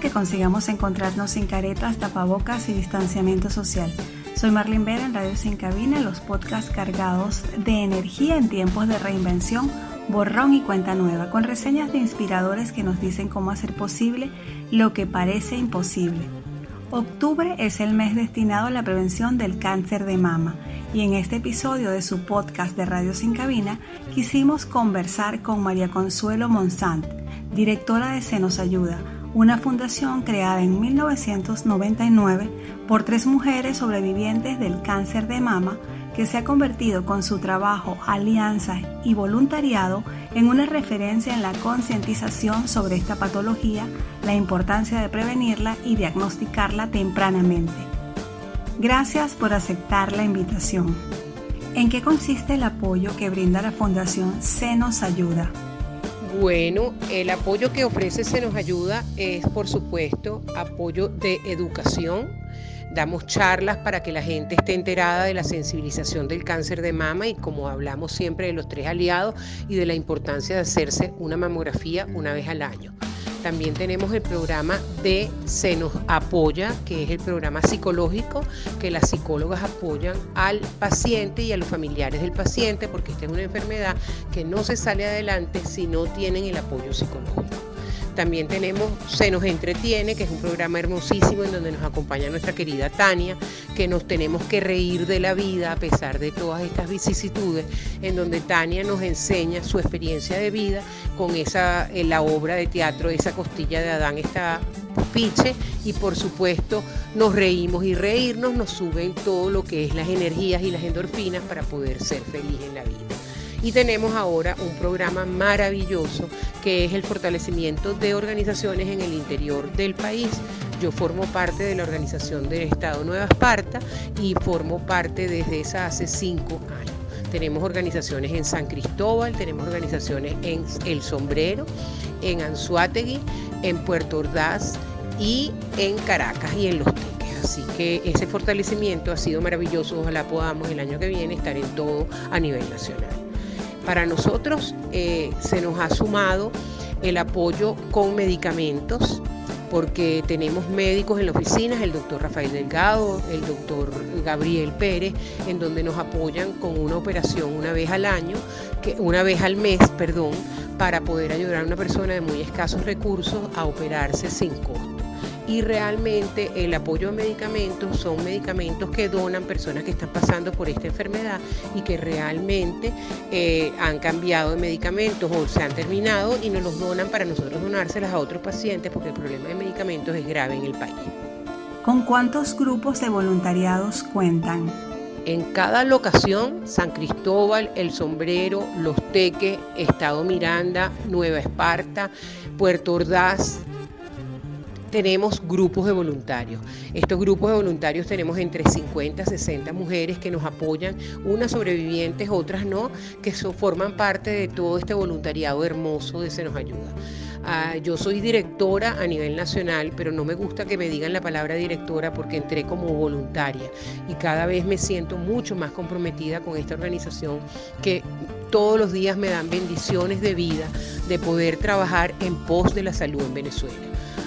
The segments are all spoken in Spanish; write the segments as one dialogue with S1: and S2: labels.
S1: que consigamos encontrarnos sin caretas, tapabocas y distanciamiento social. Soy Marlene Vera en Radio Sin Cabina, los podcasts cargados de energía en tiempos de reinvención, borrón y cuenta nueva, con reseñas de inspiradores que nos dicen cómo hacer posible lo que parece imposible. Octubre es el mes destinado a la prevención del cáncer de mama y en este episodio de su podcast de Radio Sin Cabina quisimos conversar con María Consuelo Monsant, directora de Senos Ayuda, una fundación creada en 1999 por tres mujeres sobrevivientes del cáncer de mama que se ha convertido con su trabajo, alianza y voluntariado en una referencia en la concientización sobre esta patología, la importancia de prevenirla y diagnosticarla tempranamente. Gracias por aceptar la invitación. ¿En qué consiste el apoyo que brinda la Fundación Se nos ayuda?
S2: Bueno, el apoyo que ofrece Se nos ayuda es, por supuesto, apoyo de educación. Damos charlas para que la gente esté enterada de la sensibilización del cáncer de mama y como hablamos siempre de los tres aliados y de la importancia de hacerse una mamografía una vez al año. También tenemos el programa de Se nos apoya, que es el programa psicológico que las psicólogas apoyan al paciente y a los familiares del paciente, porque esta es una enfermedad que no se sale adelante si no tienen el apoyo psicológico. También tenemos Se nos entretiene, que es un programa hermosísimo en donde nos acompaña nuestra querida Tania, que nos tenemos que reír de la vida a pesar de todas estas vicisitudes, en donde Tania nos enseña su experiencia de vida con esa en la obra de teatro esa costilla de Adán está piche y por supuesto nos reímos y reírnos nos suben todo lo que es las energías y las endorfinas para poder ser feliz en la vida. Y tenemos ahora un programa maravilloso que es el fortalecimiento de organizaciones en el interior del país. Yo formo parte de la organización del Estado Nueva Esparta y formo parte desde esa hace cinco años. Tenemos organizaciones en San Cristóbal, tenemos organizaciones en El Sombrero, en Anzuategui, en Puerto Ordaz y en Caracas y en Los Teques. Así que ese fortalecimiento ha sido maravilloso. Ojalá podamos el año que viene estar en todo a nivel nacional. Para nosotros eh, se nos ha sumado el apoyo con medicamentos, porque tenemos médicos en la oficina, el doctor Rafael Delgado, el doctor Gabriel Pérez, en donde nos apoyan con una operación una vez al año, que, una vez al mes, perdón, para poder ayudar a una persona de muy escasos recursos a operarse sin costo y realmente el apoyo a medicamentos son medicamentos que donan personas que están pasando por esta enfermedad y que realmente eh, han cambiado de medicamentos o se han terminado y nos los donan para nosotros donárselas a otros pacientes porque el problema de medicamentos es grave en el país.
S1: ¿Con cuántos grupos de voluntariados cuentan?
S2: En cada locación, San Cristóbal, El Sombrero, Los Teques, Estado Miranda, Nueva Esparta, Puerto Ordaz, tenemos grupos de voluntarios. Estos grupos de voluntarios tenemos entre 50 y 60 mujeres que nos apoyan, unas sobrevivientes, otras no, que forman parte de todo este voluntariado hermoso de Se nos ayuda. Ah, yo soy directora a nivel nacional, pero no me gusta que me digan la palabra directora porque entré como voluntaria y cada vez me siento mucho más comprometida con esta organización que todos los días me dan bendiciones de vida de poder trabajar en pos de la salud en Venezuela.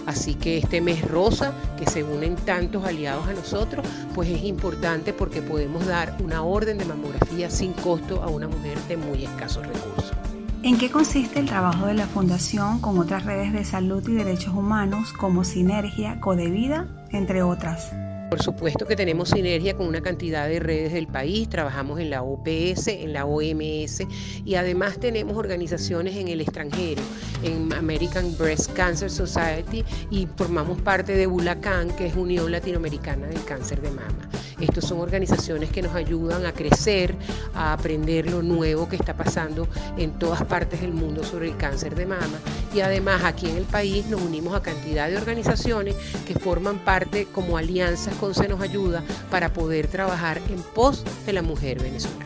S2: Así que este mes rosa, que se unen tantos aliados a nosotros, pues es importante porque podemos dar una orden de mamografía sin costo a una mujer de muy escasos recursos.
S1: ¿En qué consiste el trabajo de la Fundación con otras redes de salud y derechos humanos como Sinergia, Codevida, entre otras?
S2: Por supuesto que tenemos sinergia con una cantidad de redes del país, trabajamos en la OPS, en la OMS y además tenemos organizaciones en el extranjero, en American Breast Cancer Society y formamos parte de Bulacan, que es Unión Latinoamericana del Cáncer de Mama. Estas son organizaciones que nos ayudan a crecer, a aprender lo nuevo que está pasando en todas partes del mundo sobre el cáncer de mama. Y además aquí en el país nos unimos a cantidad de organizaciones que forman parte como alianzas con Se nos ayuda para poder trabajar en pos de la mujer venezolana.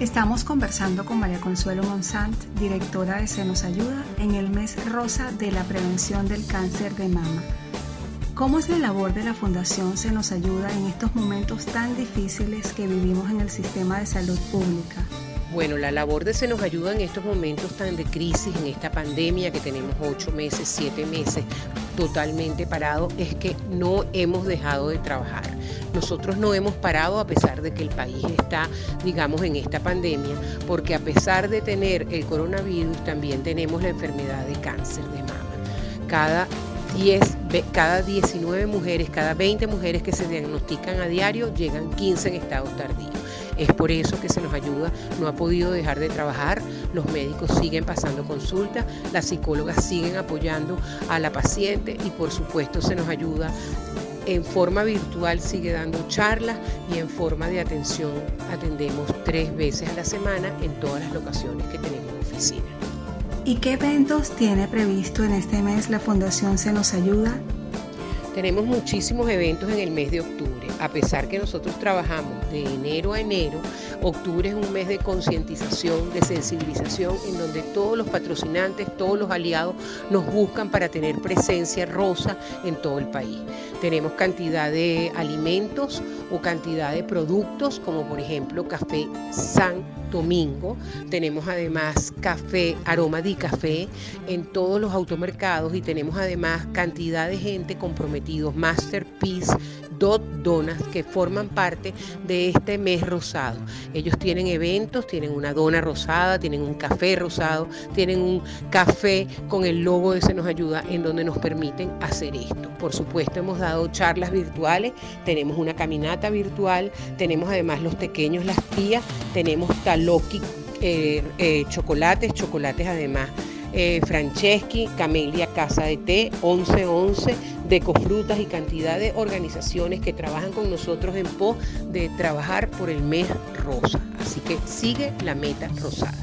S1: Estamos conversando con María Consuelo Monsant, directora de Se nos ayuda en el mes rosa de la prevención del cáncer de mama. ¿Cómo es la labor de la Fundación Se nos ayuda en estos momentos tan difíciles que vivimos en el sistema de salud pública?
S2: Bueno, la labor de Se nos ayuda en estos momentos tan de crisis, en esta pandemia que tenemos ocho meses, siete meses totalmente parado, es que no hemos dejado de trabajar. Nosotros no hemos parado a pesar de que el país está, digamos, en esta pandemia, porque a pesar de tener el coronavirus, también tenemos la enfermedad de cáncer de mama. Cada 10, cada 19 mujeres, cada 20 mujeres que se diagnostican a diario, llegan 15 en estado tardío. Es por eso que se nos ayuda, no ha podido dejar de trabajar, los médicos siguen pasando consultas, las psicólogas siguen apoyando a la paciente y por supuesto se nos ayuda en forma virtual sigue dando charlas y en forma de atención atendemos tres veces a la semana en todas las locaciones que tenemos oficina.
S1: ¿Y qué eventos tiene previsto en este mes la Fundación Se nos ayuda?
S2: Tenemos muchísimos eventos en el mes de octubre. A pesar que nosotros trabajamos de enero a enero, octubre es un mes de concientización, de sensibilización, en donde todos los patrocinantes, todos los aliados nos buscan para tener presencia rosa en todo el país. Tenemos cantidad de alimentos o cantidad de productos, como por ejemplo café San Domingo. Tenemos además café, aroma de café en todos los automercados y tenemos además cantidad de gente comprometidos, Masterpiece, Dot Donas, que forman parte de este mes rosado. Ellos tienen eventos, tienen una dona rosada, tienen un café rosado, tienen un café con el logo de Se nos ayuda en donde nos permiten hacer esto. Por supuesto, hemos dado charlas virtuales, tenemos una caminata virtual, tenemos además los pequeños, las tías, tenemos taloqui, eh, eh, chocolates, chocolates además eh, Franceschi, Camelia Casa de Té, 1111, Decofrutas y cantidad de organizaciones que trabajan con nosotros en pos de trabajar por el mes rosa. Así que sigue la meta rosada.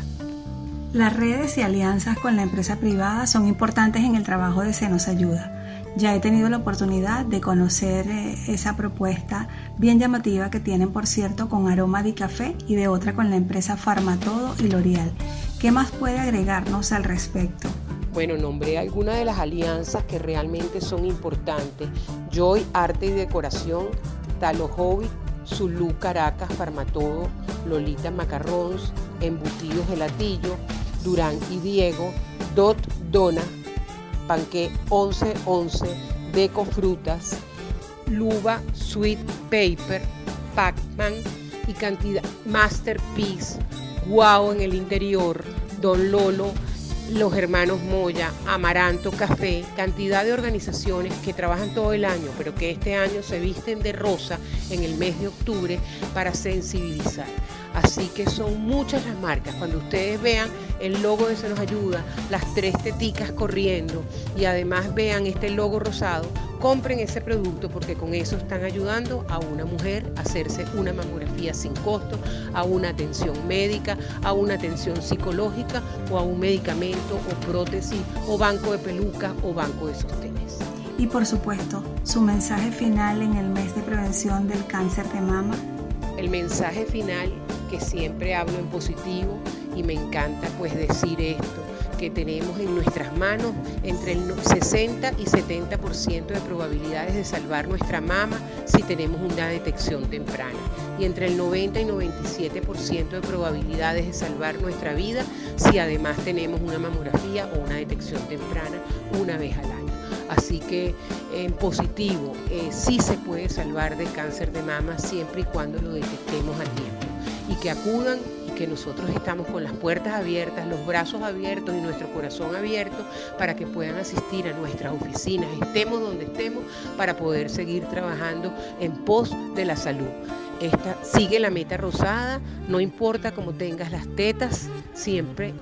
S1: Las redes y alianzas con la empresa privada son importantes en el trabajo de Se nos ayuda. Ya he tenido la oportunidad de conocer eh, esa propuesta bien llamativa que tienen, por cierto, con Aroma di Café y de otra con la empresa Farmatodo y L'Oreal. ¿Qué más puede agregarnos al respecto?
S2: Bueno, nombré algunas de las alianzas que realmente son importantes. Joy Arte y Decoración, Talo Hobby, Zulu Caracas, Farmatodo, Lolita Macarrons, Embutidos Gelatillo, Durán y Diego, Dot Dona, Panque 1111, Deco Frutas, Luba Sweet Paper, Pacman y cantidad Masterpiece, Guau en el interior, Don Lolo, los hermanos Moya, Amaranto Café, cantidad de organizaciones que trabajan todo el año, pero que este año se visten de rosa en el mes de octubre para sensibilizar. Así que son muchas las marcas. Cuando ustedes vean el logo de Se nos ayuda, las tres teticas corriendo y además vean este logo rosado, compren ese producto porque con eso están ayudando a una mujer a hacerse una mamografía sin costo, a una atención médica, a una atención psicológica o a un medicamento o prótesis o banco de peluca o banco de sostenes.
S1: Y por supuesto, su mensaje final en el mes de prevención del cáncer de mama.
S2: El mensaje final que siempre hablo en positivo y me encanta pues decir esto, que tenemos en nuestras manos entre el 60 y 70% de probabilidades de salvar nuestra mama si tenemos una detección temprana y entre el 90 y 97% de probabilidades de salvar nuestra vida si además tenemos una mamografía o una detección temprana una vez al año. Así que en positivo, eh, sí se puede salvar de cáncer de mama siempre y cuando lo detectemos a tiempo y que acudan que nosotros estamos con las puertas abiertas, los brazos abiertos y nuestro corazón abierto para que puedan asistir a nuestras oficinas, estemos donde estemos, para poder seguir trabajando en pos de la salud. Esta sigue la meta rosada, no importa cómo tengas las tetas, siempre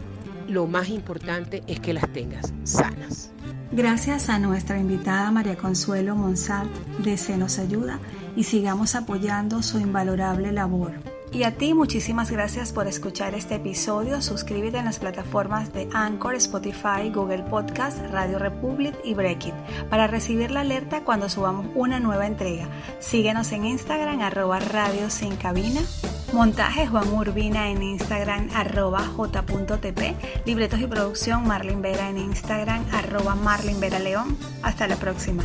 S2: lo más importante es que las tengas sanas.
S1: Gracias a nuestra invitada María Consuelo Monsart de Ayuda y sigamos apoyando su invalorable labor. Y a ti muchísimas gracias por escuchar este episodio. Suscríbete en las plataformas de Anchor, Spotify, Google Podcast, Radio Republic y Breakit para recibir la alerta cuando subamos una nueva entrega. Síguenos en Instagram arroba radio sin cabina. Montaje Juan Urbina en Instagram arroba j.tp. Libretos y producción Marlin Vera en Instagram arroba Marlin Vera León. Hasta la próxima.